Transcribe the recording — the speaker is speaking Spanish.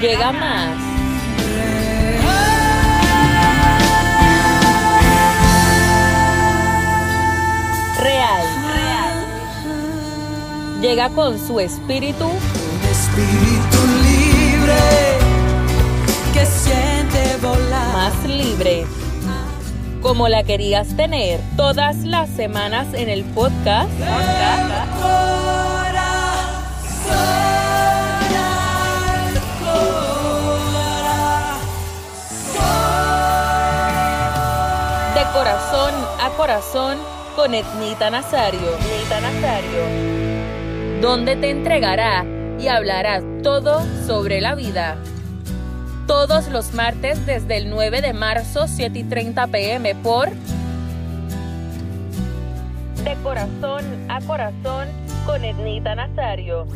Llega más. Real. Llega con su espíritu. Un espíritu libre que siente volar. más libre. Como la querías tener todas las semanas en el podcast. De corazón a corazón con Etnita Nazario. Etnita Nazario. Donde te entregará y hablará todo sobre la vida. Todos los martes desde el 9 de marzo, 7 y 30 pm por De corazón a corazón con Etnita Nazario.